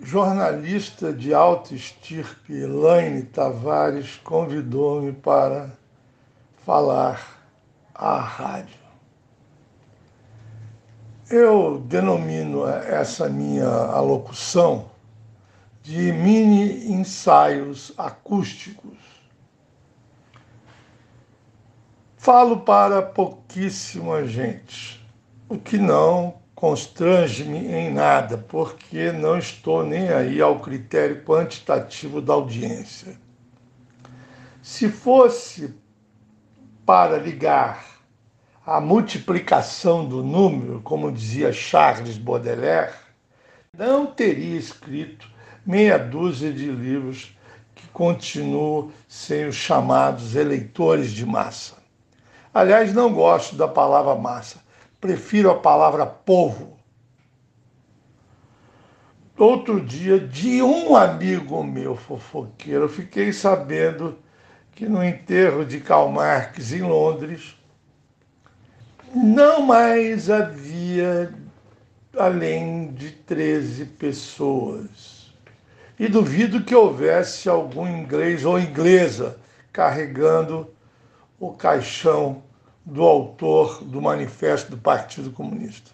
jornalista de alta estirpe Elaine Tavares convidou-me para falar à rádio. Eu denomino essa minha alocução de mini ensaios acústicos. Falo para pouquíssima gente, o que não constrange-me em nada, porque não estou nem aí ao critério quantitativo da audiência. Se fosse para ligar a multiplicação do número, como dizia Charles Baudelaire, não teria escrito meia dúzia de livros que continuam sem os chamados eleitores de massa. Aliás, não gosto da palavra massa prefiro a palavra povo. Outro dia, de um amigo meu fofoqueiro, eu fiquei sabendo que no enterro de Karl Marx em Londres não mais havia além de 13 pessoas. E duvido que houvesse algum inglês ou inglesa carregando o caixão do autor do Manifesto do Partido Comunista.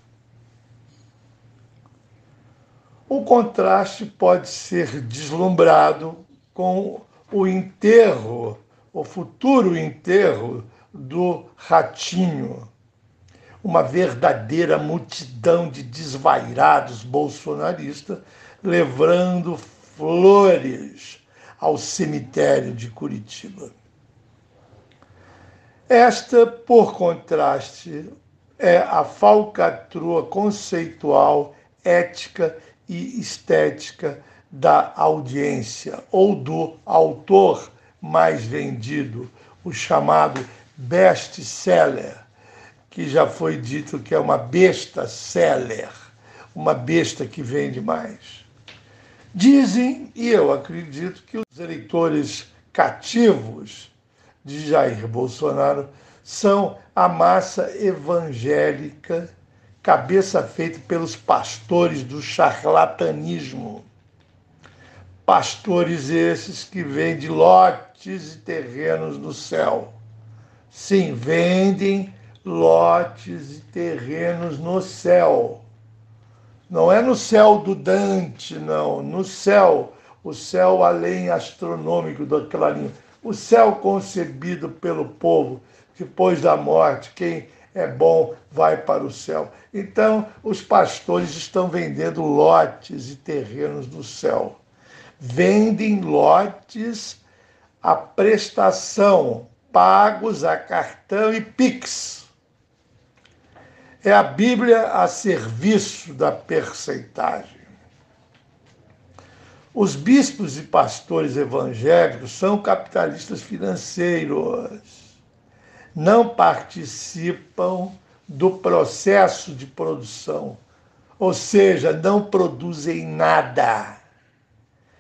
O contraste pode ser deslumbrado com o enterro, o futuro enterro do Ratinho, uma verdadeira multidão de desvairados bolsonaristas levando flores ao cemitério de Curitiba. Esta, por contraste, é a falcatrua conceitual, ética e estética da audiência ou do autor mais vendido, o chamado best-seller, que já foi dito que é uma besta seller, uma besta que vende mais. Dizem, e eu acredito, que os eleitores cativos de Jair Bolsonaro são a massa evangélica, cabeça feita pelos pastores do charlatanismo. Pastores esses que vendem lotes e terrenos no céu. Sim, vendem lotes e terrenos no céu. Não é no céu do Dante, não. No céu, o céu além astronômico do Clarinho o céu concebido pelo povo depois da morte, quem é bom vai para o céu. Então, os pastores estão vendendo lotes e terrenos do céu. Vendem lotes a prestação, pagos a cartão e Pix. É a Bíblia a serviço da percentagem. Os bispos e pastores evangélicos são capitalistas financeiros. Não participam do processo de produção, ou seja, não produzem nada.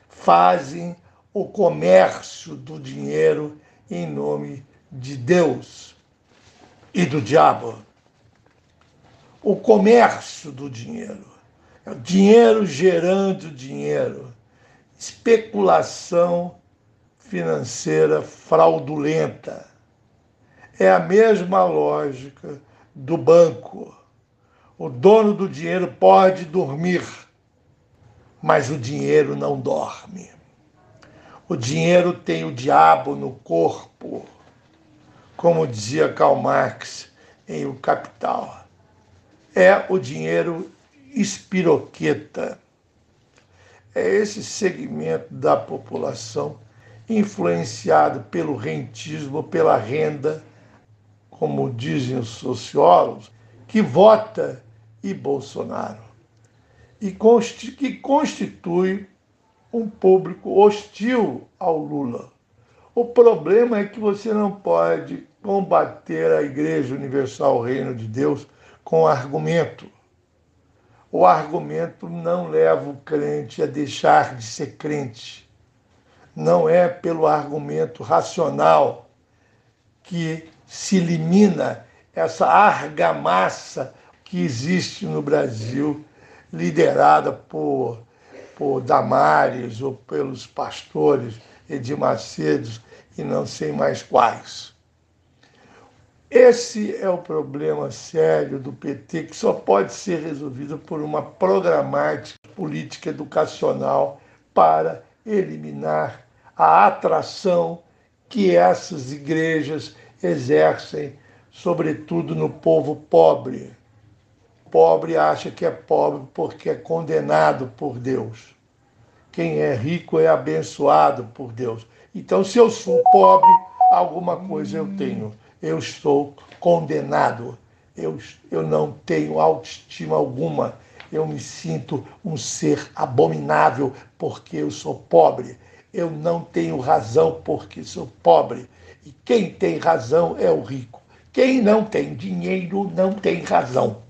Fazem o comércio do dinheiro em nome de Deus e do diabo. O comércio do dinheiro. É o dinheiro gerando dinheiro especulação financeira fraudulenta. É a mesma lógica do banco. O dono do dinheiro pode dormir, mas o dinheiro não dorme. O dinheiro tem o diabo no corpo, como dizia Karl Marx em O Capital. É o dinheiro espiroqueta é esse segmento da população influenciado pelo rentismo, pela renda, como dizem os sociólogos, que vota e Bolsonaro e que constitui um público hostil ao Lula. O problema é que você não pode combater a Igreja Universal Reino de Deus com argumento o argumento não leva o crente a deixar de ser crente. Não é pelo argumento racional que se elimina essa argamassa que existe no Brasil, liderada por por Damares ou pelos pastores Edir e não sei mais quais. Esse é o problema sério do PT que só pode ser resolvido por uma programática política educacional para eliminar a atração que essas igrejas exercem, sobretudo no povo pobre. Pobre acha que é pobre porque é condenado por Deus. Quem é rico é abençoado por Deus. Então, se eu sou pobre, alguma coisa eu tenho. Eu estou condenado. Eu, eu não tenho autoestima alguma. Eu me sinto um ser abominável porque eu sou pobre. Eu não tenho razão porque sou pobre. E quem tem razão é o rico. Quem não tem dinheiro não tem razão.